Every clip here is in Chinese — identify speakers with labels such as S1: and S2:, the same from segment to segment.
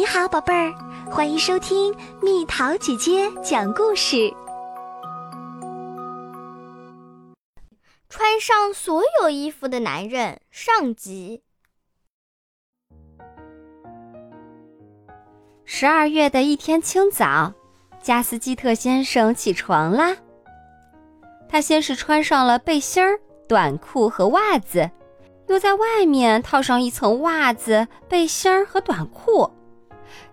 S1: 你好，宝贝儿，欢迎收听蜜桃姐姐讲故事。
S2: 穿上所有衣服的男人上集。十二月的一天清早，加斯基特先生起床啦。他先是穿上了背心儿、短裤和袜子，又在外面套上一层袜子、背心儿和短裤。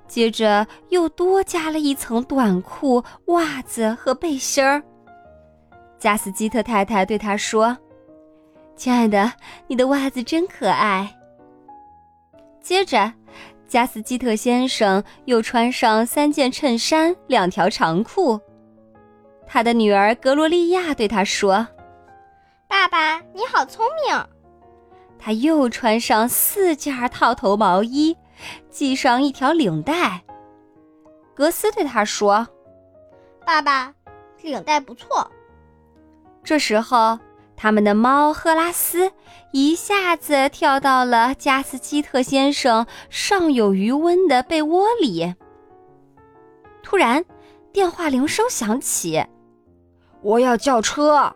S2: 接着又多加了一层短裤、袜子和背心儿。加斯基特太太对他说：“亲爱的，你的袜子真可爱。”接着，加斯基特先生又穿上三件衬衫、两条长裤。他的女儿格罗利亚对他说：“
S3: 爸爸，你好聪明。”
S2: 他又穿上四件套头毛衣。系上一条领带。格斯对他说：“
S3: 爸爸，领带不错。”
S2: 这时候，他们的猫赫拉斯一下子跳到了加斯基特先生尚有余温的被窝里。突然，电话铃声响起，“
S4: 我要叫车。”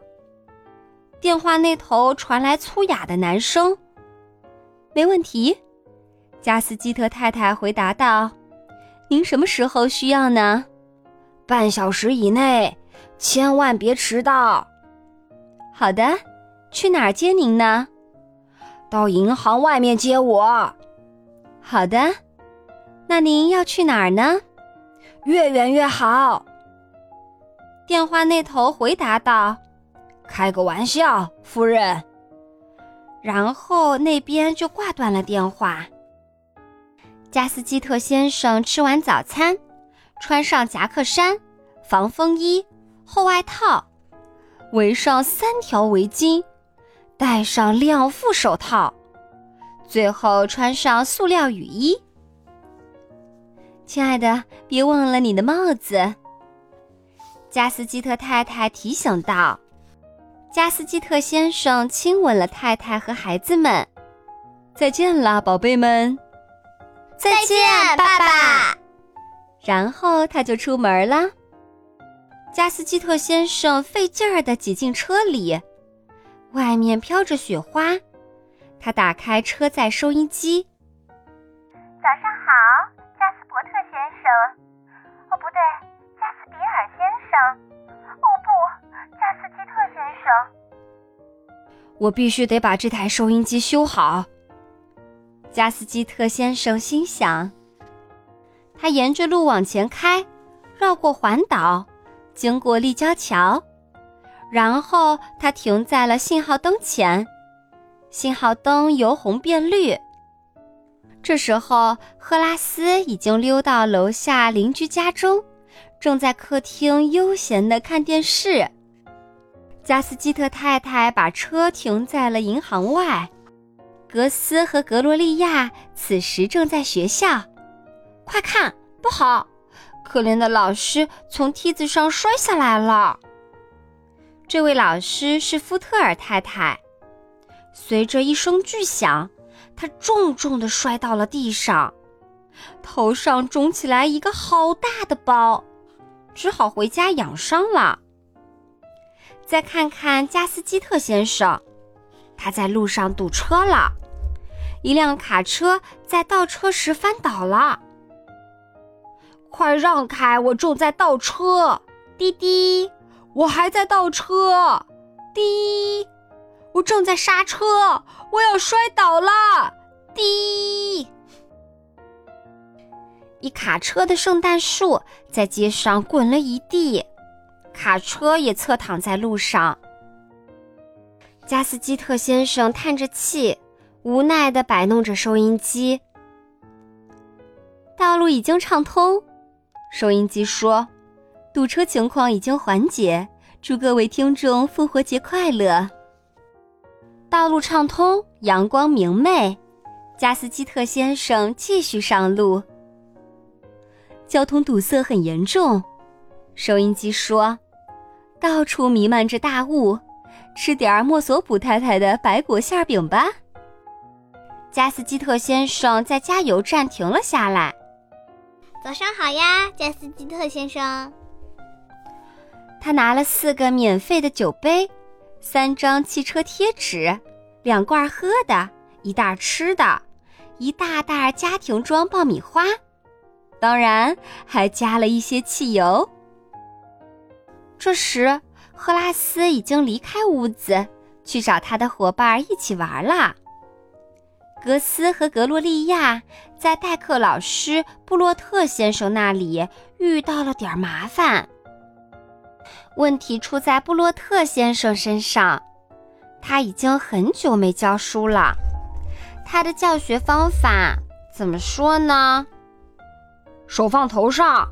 S2: 电话那头传来粗哑的男声：“没问题。”加斯基特太太回答道：“您什么时候需要呢？
S4: 半小时以内，千万别迟到。”“
S2: 好的，去哪儿接您呢？”“
S4: 到银行外面接我。”“
S2: 好的，那您要去哪儿呢？”“
S4: 越远越好。”
S2: 电话那头回答道：“
S4: 开个玩笑，夫人。”
S2: 然后那边就挂断了电话。加斯基特先生吃完早餐，穿上夹克衫、防风衣、厚外套，围上三条围巾，戴上两副手套，最后穿上塑料雨衣。亲爱的，别忘了你的帽子。加斯基特太太提醒道。加斯基特先生亲吻了太太和孩子们。再见啦，宝贝们。
S3: 再见，爸爸。
S2: 然后他就出门了。加斯基特先生费劲儿地挤进车里，外面飘着雪花。他打开车载收音机。
S5: 早上好，加斯伯特先生。哦，不对，加斯比尔先生。哦不，加斯基特先生。
S2: 我必须得把这台收音机修好。加斯基特先生心想：“他沿着路往前开，绕过环岛，经过立交桥，然后他停在了信号灯前。信号灯由红变绿。这时候，赫拉斯已经溜到楼下邻居家中，正在客厅悠闲地看电视。加斯基特太太把车停在了银行外。”格斯和格罗利亚此时正在学校，快看，不好！可怜的老师从梯子上摔下来了。这位老师是福特尔太太。随着一声巨响，她重重地摔到了地上，头上肿起来一个好大的包，只好回家养伤了。再看看加斯基特先生，他在路上堵车了。一辆卡车在倒车时翻倒了，
S4: 快让开！我正在倒车。
S2: 滴滴，
S4: 我还在倒车。
S2: 滴，我正在刹车，
S4: 我要摔倒了。
S2: 滴，一卡车的圣诞树在街上滚了一地，卡车也侧躺在路上。加斯基特先生叹着气。无奈地摆弄着收音机。道路已经畅通，收音机说：“堵车情况已经缓解，祝各位听众复活节快乐。”道路畅通，阳光明媚，加斯基特先生继续上路。交通堵塞很严重，收音机说：“到处弥漫着大雾，吃点儿莫索普太太的白果馅饼吧。”加斯基特先生在加油站停了下来。
S3: 早上好呀，加斯基特先生。
S2: 他拿了四个免费的酒杯，三张汽车贴纸，两罐喝的，一袋吃的，一大袋家庭装爆米花，当然还加了一些汽油。这时，赫拉斯已经离开屋子，去找他的伙伴一起玩了。格斯和格洛利亚在代课老师布洛特先生那里遇到了点麻烦。问题出在布洛特先生身上，他已经很久没教书了。他的教学方法怎么说呢？
S4: 手放头上，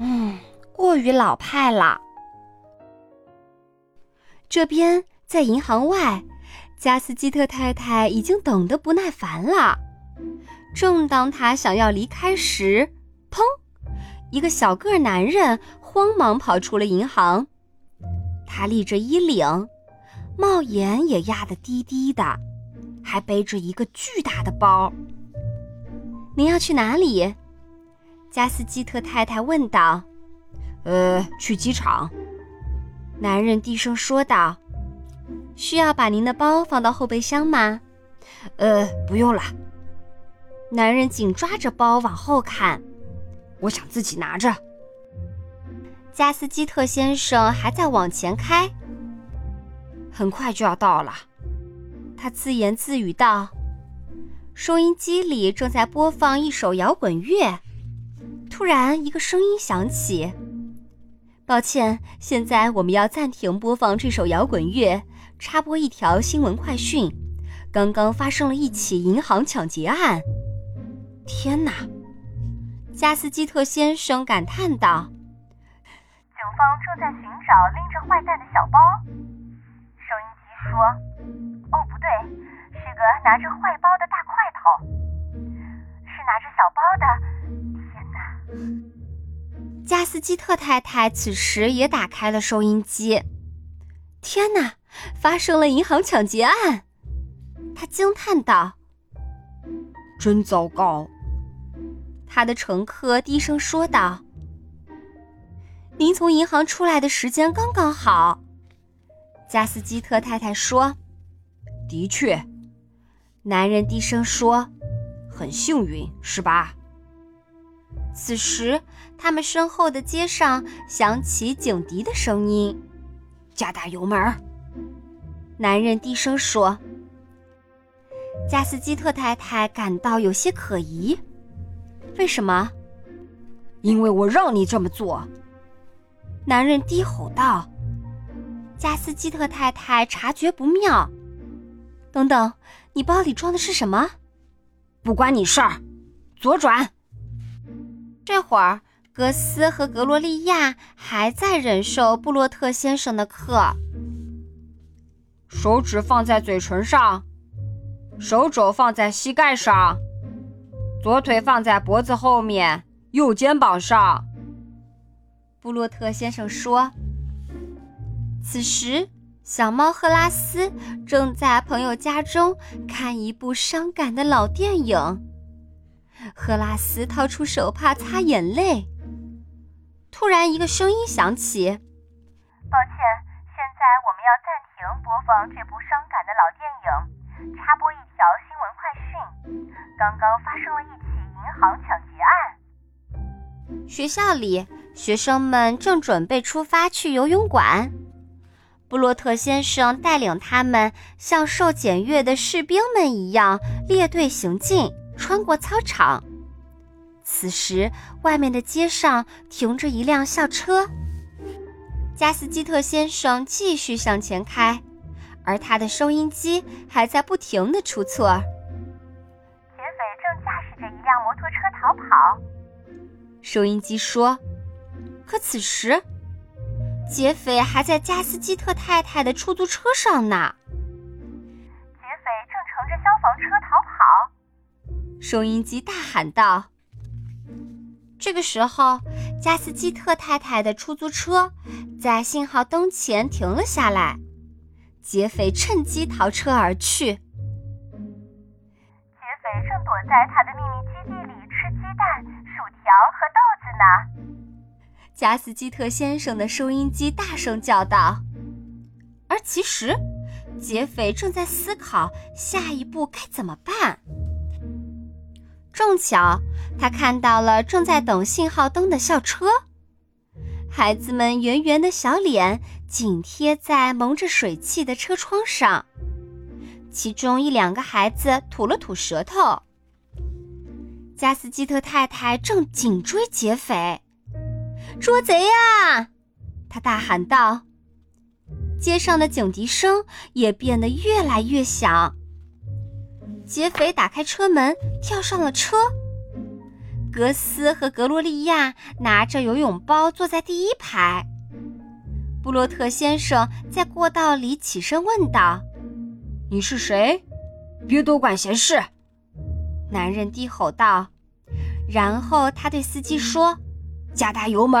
S2: 嗯，过于老派了。这边在银行外。加斯基特太太已经等得不耐烦了。正当她想要离开时，砰！一个小个男人慌忙跑出了银行。他立着衣领，帽檐也压得低低的，还背着一个巨大的包。您要去哪里？加斯基特太太问道。
S4: “呃，去机场。”
S2: 男人低声说道。需要把您的包放到后备箱吗？
S4: 呃，不用了。
S2: 男人紧抓着包往后看，
S4: 我想自己拿着。
S2: 加斯基特先生还在往前开，
S4: 很快就要到了。
S2: 他自言自语道。收音机里正在播放一首摇滚乐，突然一个声音响起：“抱歉，现在我们要暂停播放这首摇滚乐。”插播一条新闻快讯：刚刚发生了一起银行抢劫案。天哪！加斯基特先生感叹道：“
S5: 警方正在寻找拎着坏蛋的小包。”收音机说：“哦，不对，是个拿着坏包的大块头，是拿着小包的。”天
S2: 哪！加斯基特太太此时也打开了收音机。天哪！发生了银行抢劫案，他惊叹道：“
S4: 真糟糕。”
S2: 他的乘客低声说道：“您从银行出来的时间刚刚好。”加斯基特太太说：“
S4: 的确。”
S2: 男人低声说：“
S4: 很幸运，是吧？”
S2: 此时，他们身后的街上响起警笛的声音，
S4: 加大油门。
S2: 男人低声说：“加斯基特太太感到有些可疑，为什么？
S4: 因为我让你这么做。”
S2: 男人低吼道。加斯基特太太察觉不妙，“等等，你包里装的是什么？
S4: 不关你事儿，左转。”
S2: 这会儿，格斯和格罗利亚还在忍受布洛特先生的课。
S4: 手指放在嘴唇上，手肘放在膝盖上，左腿放在脖子后面，右肩膀上。
S2: 布洛特先生说。此时，小猫赫拉斯正在朋友家中看一部伤感的老电影。赫拉斯掏出手帕擦眼泪。突然，一个声音响起：“
S5: 抱歉，现在我们要暂停。”播放这部伤感的老电影，插播一条新闻快讯：刚刚发生了一起银行抢劫案。
S2: 学校里，学生们正准备出发去游泳馆。布洛特先生带领他们像受检阅的士兵们一样列队行进，穿过操场。此时，外面的街上停着一辆校车。加斯基特先生继续向前开，而他的收音机还在不停的出错。
S5: 劫匪正驾驶着一辆摩托车逃跑，
S2: 收音机说。可此时，劫匪还在加斯基特太太的出租车上呢。
S5: 劫匪正乘着消防车逃跑，
S2: 收音机大喊道。这个时候，加斯基特太太的出租车在信号灯前停了下来，劫匪趁机逃车而去。劫
S5: 匪正躲在他的秘密基地里吃鸡蛋、薯条和豆子呢。
S2: 加斯基特先生的收音机大声叫道，而其实，劫匪正在思考下一步该怎么办。正巧，他看到了正在等信号灯的校车，孩子们圆圆的小脸紧贴在蒙着水汽的车窗上，其中一两个孩子吐了吐舌头。加斯基特太太正紧追劫匪。捉贼呀！他大喊道。街上的警笛声也变得越来越响。劫匪打开车门，跳上了车。格斯和格洛利亚拿着游泳包坐在第一排。布洛特先生在过道里起身问道：“
S4: 你是谁？别多管闲事。”
S2: 男人低吼道，然后他对司机说。
S4: 加大油门